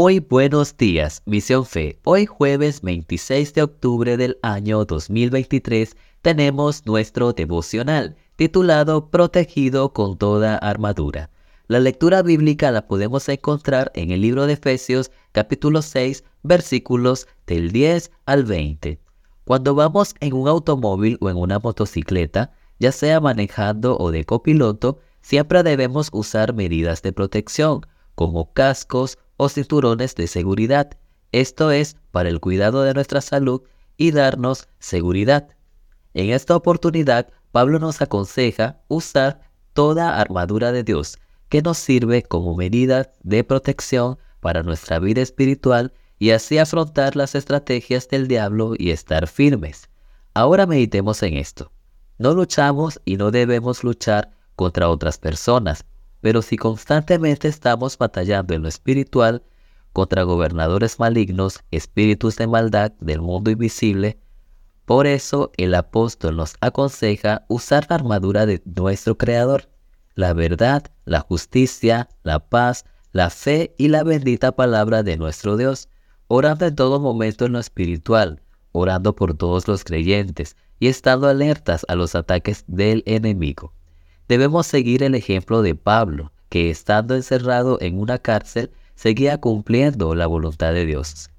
Muy buenos días, Misión Fe. Hoy jueves 26 de octubre del año 2023 tenemos nuestro devocional titulado Protegido con toda armadura. La lectura bíblica la podemos encontrar en el libro de Efesios capítulo 6 versículos del 10 al 20. Cuando vamos en un automóvil o en una motocicleta, ya sea manejando o de copiloto, siempre debemos usar medidas de protección, como cascos o cinturones de seguridad. Esto es para el cuidado de nuestra salud y darnos seguridad. En esta oportunidad, Pablo nos aconseja usar toda armadura de Dios, que nos sirve como medida de protección para nuestra vida espiritual y así afrontar las estrategias del diablo y estar firmes. Ahora meditemos en esto. No luchamos y no debemos luchar contra otras personas, pero si constantemente estamos batallando en lo espiritual contra gobernadores malignos, espíritus de maldad del mundo invisible, por eso el apóstol nos aconseja usar la armadura de nuestro Creador, la verdad, la justicia, la paz, la fe y la bendita palabra de nuestro Dios, orando en todo momento en lo espiritual, orando por todos los creyentes y estando alertas a los ataques del enemigo. Debemos seguir el ejemplo de Pablo, que estando encerrado en una cárcel, seguía cumpliendo la voluntad de Dios.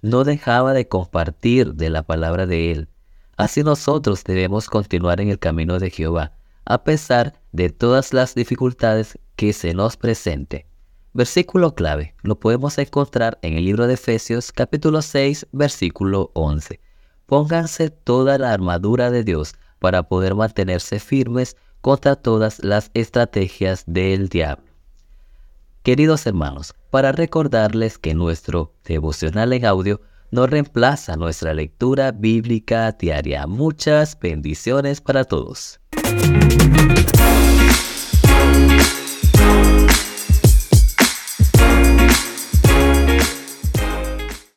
No dejaba de compartir de la palabra de Él. Así nosotros debemos continuar en el camino de Jehová, a pesar de todas las dificultades que se nos presente. Versículo clave, lo podemos encontrar en el libro de Efesios capítulo 6, versículo 11. Pónganse toda la armadura de Dios para poder mantenerse firmes contra todas las estrategias del diablo. Queridos hermanos, para recordarles que nuestro devocional en audio no reemplaza nuestra lectura bíblica diaria. Muchas bendiciones para todos.